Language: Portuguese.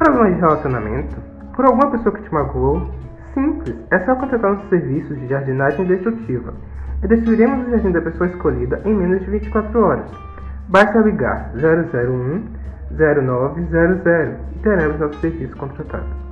Problemas de relacionamento? Por alguma pessoa que te magoou? Simples, é só contratar nossos serviços de jardinagem destrutiva e destruiremos o jardim da pessoa escolhida em menos de 24 horas. Basta ligar 001 0900 e teremos nosso serviço contratado.